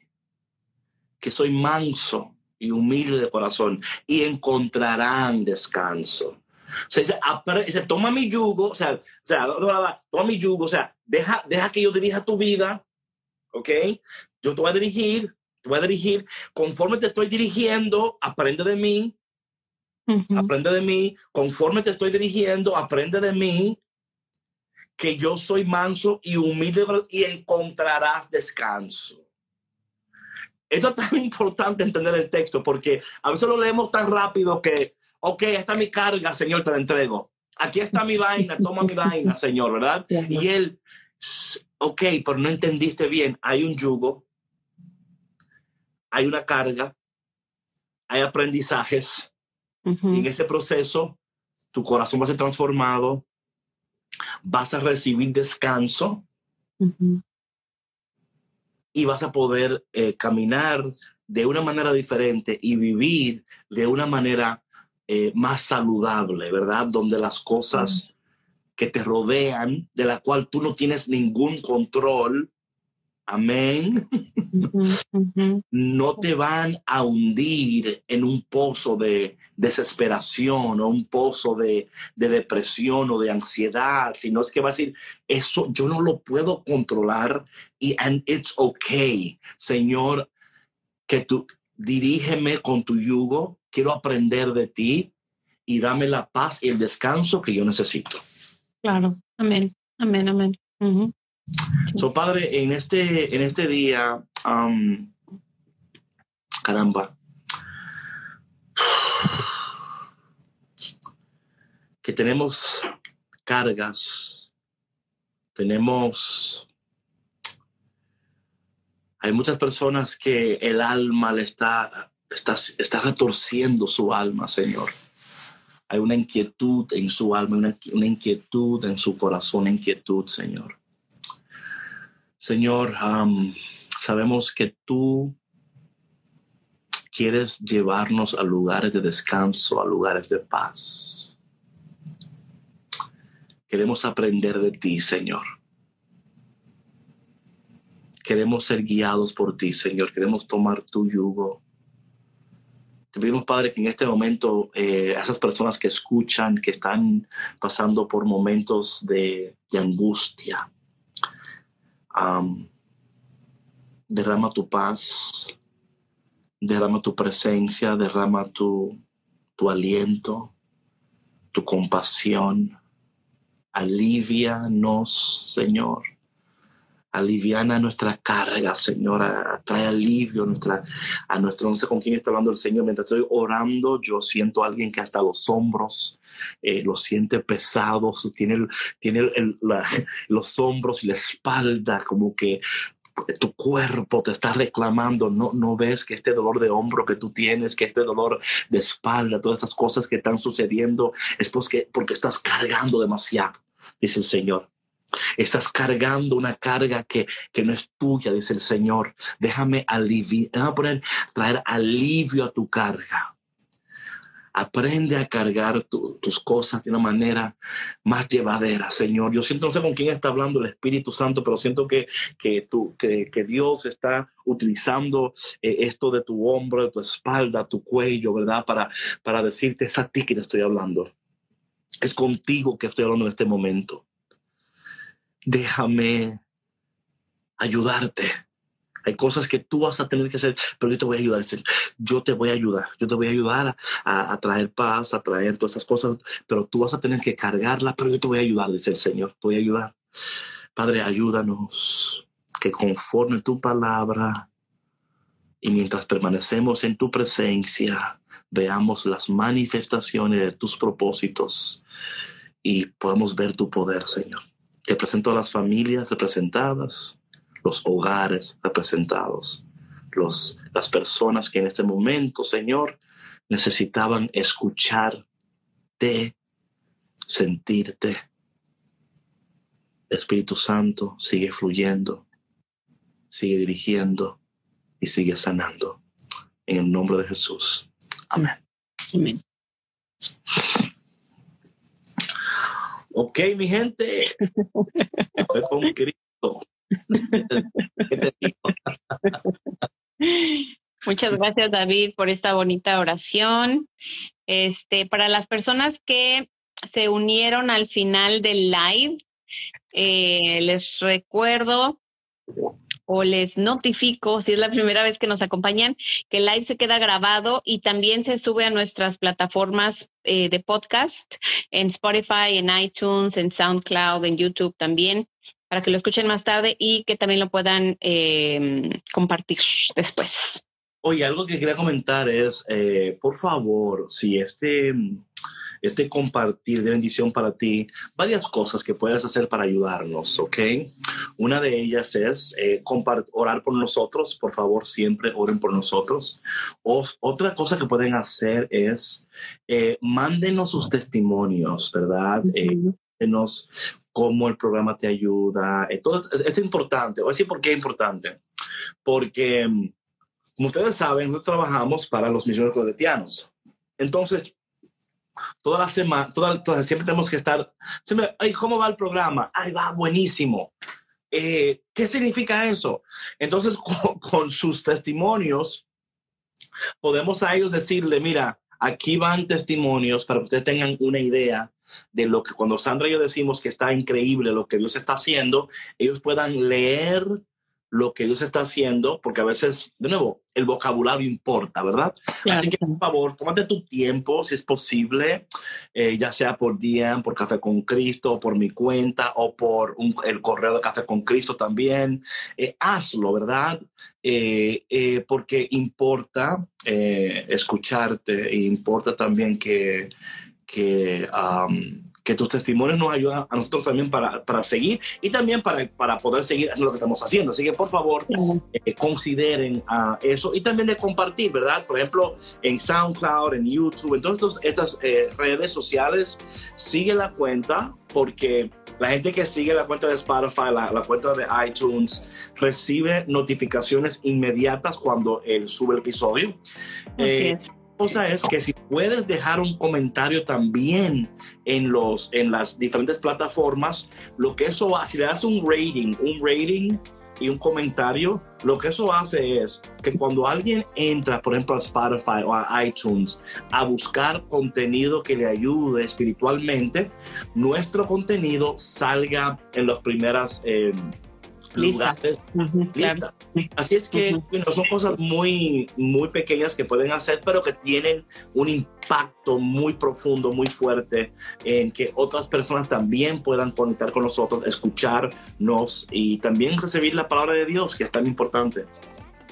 que soy manso y humilde de corazón, y encontrarán descanso. O sea, dice, toma mi yugo, o sea, o sea, toma mi yugo, o sea, deja, deja que yo dirija tu vida, ¿ok? Yo te voy a dirigir, te voy a dirigir, conforme te estoy dirigiendo, aprende de mí, aprende de mí, conforme te estoy dirigiendo, aprende de mí, que yo soy manso y humilde y encontrarás descanso. Esto es tan importante entender el texto porque a veces lo leemos tan rápido que ok, esta es mi carga, Señor, te la entrego. Aquí está mi vaina, toma mi vaina, Señor, ¿verdad? Y él, ok, pero no entendiste bien. Hay un yugo, hay una carga, hay aprendizajes. Y en ese proceso, tu corazón va a ser transformado, vas a recibir descanso y vas a poder eh, caminar de una manera diferente y vivir de una manera eh, más saludable, ¿verdad? Donde las cosas que te rodean, de la cual tú no tienes ningún control, amén, no te van a hundir en un pozo de desesperación o un pozo de, de, depresión o de ansiedad, sino es que va a decir, eso yo no lo puedo controlar y and it's okay, Señor, que tú dirígeme con tu yugo, quiero aprender de ti y dame la paz y el descanso que yo necesito. Claro, amén, amén, amén. So, Padre, en este, en este día, caramba, que tenemos cargas, tenemos hay muchas personas que el alma le está está, está retorciendo su alma, Señor. Hay una inquietud en su alma, una, una inquietud en su corazón, una inquietud, Señor. Señor, sabemos que tú quieres llevarnos a lugares de descanso, a lugares de paz. Queremos aprender de ti, Señor. Queremos ser guiados por ti, Señor. Queremos tomar tu yugo. Te pedimos, Padre, que en este momento eh, a esas personas que escuchan, que están pasando por momentos de, angustia, derrama tu paz, derrama tu presencia, derrama tu, tu aliento, tu compasión. Alivianos, Señor. Aliviana nuestra carga, Señor. Trae alivio a nuestra, a nuestro, no sé con quién está hablando el Señor. Mientras estoy orando, yo siento a alguien que hasta los hombros eh, lo siente pesados, tiene, tiene los hombros y la espalda como que tu cuerpo te está reclamando, no, no ves que este dolor de hombro que tú tienes, que este dolor de espalda, todas estas cosas que están sucediendo, es porque, porque estás cargando demasiado, dice el Señor. Estás cargando una carga que, que no es tuya, dice el Señor. Déjame aliviar, déjame poner, traer alivio a tu carga. Aprende a cargar tus cosas de una manera más llevadera, Señor. Yo siento, no sé con quién está hablando el Espíritu Santo, pero siento que, que, tú, que, que Dios está utilizando eh, esto de tu hombro, de tu espalda, tu cuello, ¿verdad? Para, para decirte, es a ti que te estoy hablando. Es contigo que estoy hablando en este momento. Déjame ayudarte hay cosas que tú vas a tener que hacer, pero yo te voy a ayudar. Yo te voy a ayudar. Yo te voy a ayudar a, traer paz, a traer todas esas cosas, pero tú vas a tener que cargarla, pero yo te voy a ayudar, dice el Señor. Te voy a ayudar. Padre, ayúdanos que conforme tu palabra y mientras permanecemos en tu presencia, veamos las manifestaciones de tus propósitos y podamos ver tu poder, Señor. Te presento a las familias representadas los hogares representados, los, las personas que en este momento, Señor, necesitaban escucharte, sentirte. Espíritu Santo sigue fluyendo, sigue dirigiendo y sigue sanando. En el nombre de Jesús. Amén. Amén. Ok, mi gente. Con Cristo. Muchas gracias, David, por esta bonita oración. Este, para las personas que se unieron al final del live, eh, les recuerdo o les notifico, si es la primera vez que nos acompañan, que el live se queda grabado y también se sube a nuestras plataformas eh, de podcast, en Spotify, en iTunes, en SoundCloud, en YouTube también para que lo escuchen más tarde y que también lo puedan em, compartir después. Oye, algo que quería comentar es, eh, por favor, si este, este compartir de bendición para ti, varias cosas que puedes hacer para ayudarnos, ¿ok? Una de ellas es eh, orar por nosotros, por favor, siempre oren por nosotros. O, otra cosa que pueden hacer es, eh, mándenos sus testimonios, ¿verdad? cómo el programa te ayuda. Todo es importante. Voy a decir por qué es importante. Porque, mm, como ustedes saben, nosotros trabajamos para los misioneros coletianos. Entonces, toda la semana, toda, siempre tenemos que estar, siempre, ay, ¿cómo va el programa? Ay, va buenísimo. Eh, ¿Qué significa eso? Entonces, con, sus testimonios, podemos a ellos decirle, mira, aquí van testimonios para que ustedes tengan una idea de lo que cuando Sandra y yo decimos que está increíble lo que Dios está haciendo, ellos puedan leer lo que Dios está haciendo, porque a veces, de nuevo, el vocabulario importa, ¿verdad? Así que, por favor, tómate tu tiempo, si es posible, eh, ya sea por DM, por Café con Cristo, por mi cuenta o por el correo de Café con Cristo también. Eh, hazlo, ¿verdad? Eh, porque importa escucharte e importa también que que, que tus testimonios nos ayudan a nosotros también para, para seguir y también para, para, poder seguir haciendo lo que estamos haciendo. Así que por favor, eh, consideren a eso y también de compartir, ¿verdad? Por ejemplo, en SoundCloud, en YouTube, en todas estas eh, redes sociales, sigue la cuenta porque La gente que sigue la cuenta de Spotify, la, la cuenta de iTunes, recibe notificaciones inmediatas cuando él sube el episodio. Eh, cosa es que si puedes dejar un comentario también en, los, en las diferentes plataformas, lo que eso va, si le das un rating, un rating y un comentario, lo que eso hace es que cuando alguien entra, por ejemplo, a Spotify o a iTunes a buscar contenido que le ayude espiritualmente, nuestro contenido salga en las primeras... Eh, lugares. Así es que son cosas muy, muy pequeñas que pueden hacer, pero que tienen un impacto muy profundo, muy fuerte en que otras personas también puedan conectar con nosotros, escucharnos y también recibir la palabra de Dios, que es tan importante.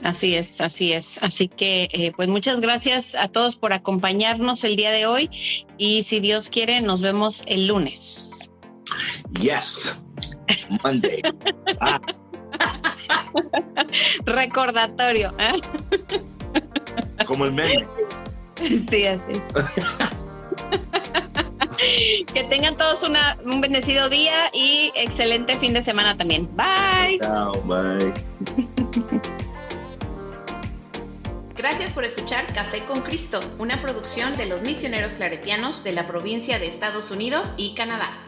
Así es, así es. Así que, eh, pues muchas gracias a todos por acompañarnos el día de hoy y si Dios quiere, nos vemos el lunes. Yes. Monday. Ah. Recordatorio. ¿eh? Como el meme. Sí, así. que tengan todos una, un bendecido día y excelente fin de semana también. Bye. Chao, bye. Gracias por escuchar Café con Cristo, una producción de los misioneros claretianos de la provincia de Estados Unidos y Canadá.